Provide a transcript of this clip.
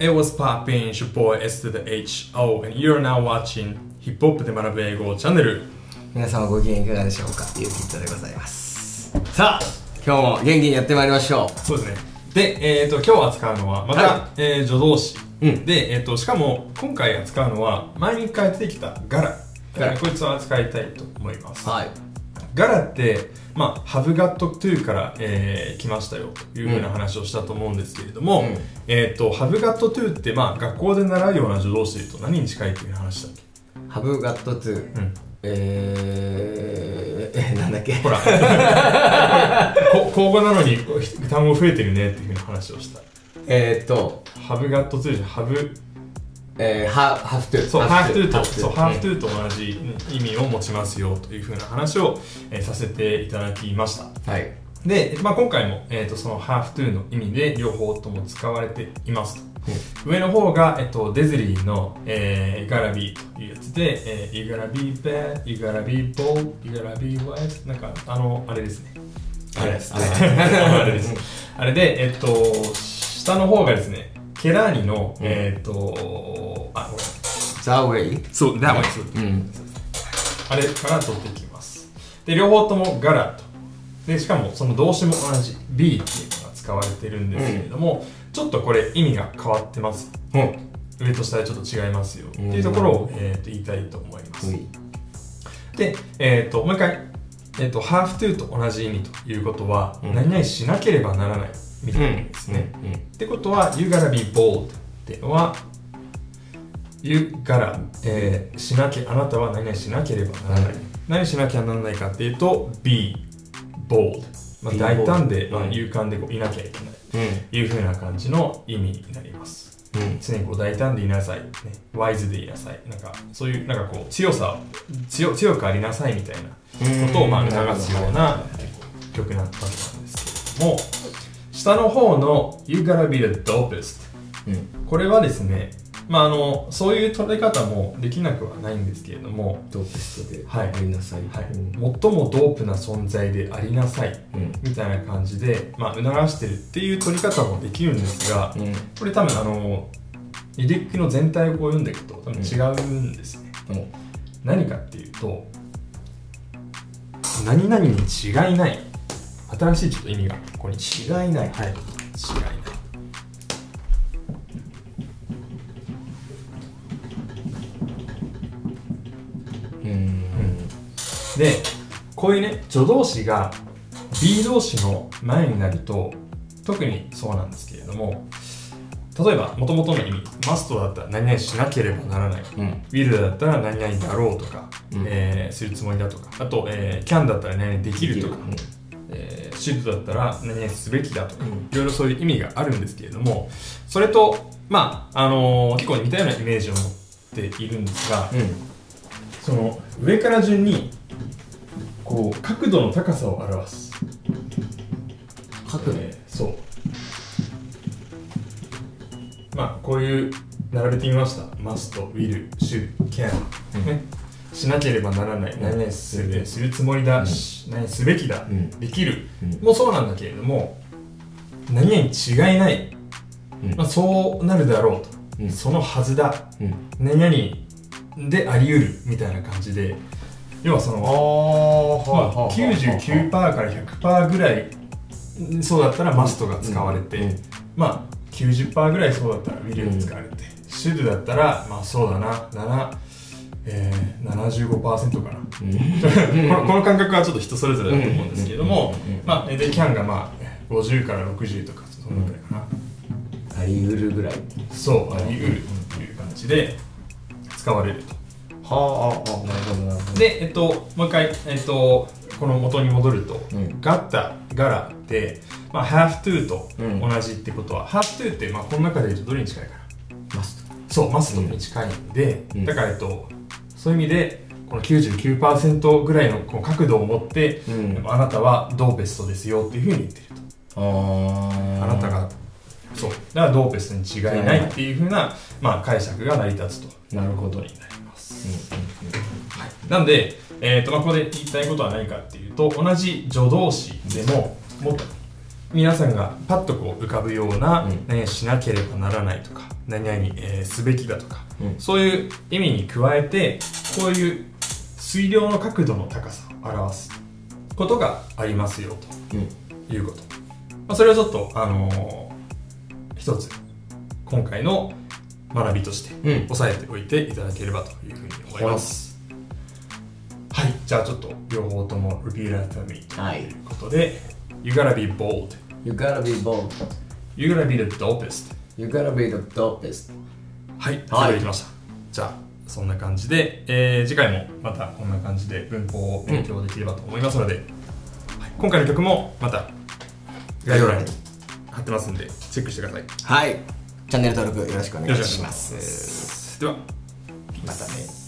It was popping, it's your boy S to the H O, and you're now watching ヒップホップで学ぶ英語チャンネル。皆様ご機嫌いかがでしょうか？ゆうきっとでございますさあ今日も元気にやってまいりましょそうですね。で、えっ、と、今日扱うのは、また、はえー助動詞。うんで、えっ、と、しかも、今回扱うのは、前に一回出てきたガラ。ガラこいつを扱いたいと思います。うはいガラって、まあ、have got to から、えー来ましたよ。というふうな話をしたと思うんですけれども、うん。えっ、と、have got to って、まあ、学校で習うような助動詞で言うと何に近いという話だっけ？ハブガット2うん。えー、えなんだっけ？ほら、こ口語なのに単語増えてるねっていうふうな話をした。えーっと have got to じゃ have えー、ハハフトゥそう、have to と、ハそう、have to と同じ意味を持ちますよというふうな話を、えーさせていただきました。はいで、まあ、今回も、えー、とその have to の意味で両方とも使われていますと。上の方が、えっと、デズリーの、えー、You gotta be というやつで、えー、You gotta be bad, You gotta be bold, You gotta be wise なんか、あの、あれですね。あれですあれ あれです。あれで、えっと、下の方がですね、ケラーニの、うんえっと、あ、ごめん。ザ・ウェイ？そう、that way そううんあれから取っていきます。で、両方ともガラと。で、しかもその動詞も同じ be っていうのが使われてるんですけれども、ちょっとこれ意味が変わってます。うん上と下でちょっと違いますよ。っていうところを、えーと言いたいと思います。で、えっ、と、もう一回、えっ、と、have to と同じ意味ということは、うん何々しなければならないみたいな意味ですね。ってことは、you gotta be bold っていうのは、you gotta、えーしなきゃ、あなたは何々しなければならない。何しなきゃならないかっていうと、be bold。まあ、大胆で、まあ、うん勇敢でこういなきゃいけない。うんいうふうな感じの意味になります。うん常にこう大胆でいなさい、ね、ワイズでいなさい、なんかそういうなんかこう強さを強強くありなさいみたいなことをまあ促すような曲なわけなんですけれども、下の方の You gotta be the dopest うん。これはですね、まああのそういう捉え方もできなくはないんですけれども、ドープストではい。ありなさい。はい。うん。最もドープな存在でありなさい。うん。みたいな感じで、まあ、促してるっていう取り方もできるんですが、うん。これ多分あのリリックの全体をこう読んでいくと多分違うんですね、うん。何かっていうと何々に違いない。新しいちょっと意味がここに。違い違いない。はい。違いないでこういうね助動詞が B 動詞の前になると特にそうなんですけれども例えば元々の意味 must だったら何々しなければならない。うん。will だったら何々だろうとか、うん。えーするつもりだとか。あと、えー can だったら何々できるとか、うんえー should だったら何々すべきだとか、うん。いろいろそういう意味があるんですけれどもそれとまああのー結構似たようなイメージを持っているんですが、その上から順にこう角度の高さを表す。角度。えーそう。まあこういう並べてみました。must, will, should, can、うん。ね。しなければならない。何々す。るするつもりだ、うん。し何々すべきだ、うん。できる。うん。もそうなんだけれども何々に違いない、うん。まあ、そうなるだろうと、うん。そのはずだ。うん。何々であり得るみたいな感じで要はそのまあ、99%から100%ぐらいそうだったらマストが使われて、うん。まあ90%ぐらいそうだったらウィルが使われて、シュルだったらまあそうだな7、えー、75%かな、この この感覚はちょっと人それぞれだと思うんですけれども、まあでキャンがまあ50から60とかそのぐらいかな、あり得るぐらい。そうあり得るという感じで使われると。はあああなるほどなるほど。で、えっと、もう一回、えっと、この元に戻ると、うん。ガッタ、ガラって、まあ、have to とうん。同じってことは、have to って、まあ、この中で言うとどれに近いかな？マスそう、マストに近いんで、うん。だから、えっと、そういう意味で、この99%ぐらいのこう角度を持って、トうん。あなたはドーペストですよっていうふうに言ってると。ああなたが、そう、だからドーペストに違いないっていうふうな、まあ、解釈が成り立つと。なるほど。になります。はい、なんで、えーとまあ、ここで言いたいことは何かっていうと同じ助動詞でももっと皆さんがパッとこう浮かぶような、うん。何々しなければならないとか何々、えーすべきだとか、うん。そういう意味に加えてこういう水量の角度の高さを表すことがありますようん。ということ、まあ、それをちょっとあのー一つ今回の学びとしてうん。押さえておいていただければというふうに思います、はい、じゃあちょっと両方とも repeat after me とはいいうことで、You gotta be bold. You gotta be bold. You gotta be the dopest. You gotta be the dopest. はい、それでできました。じゃあそんな感じで、えー次回もまたこんな感じで文法を勉強できればと思いますので、はい今回の曲もまた概要欄に貼ってますんでチェックしてください。よはい。チャンネル登録よろしくお願いしまろしくお願いします。すではまたね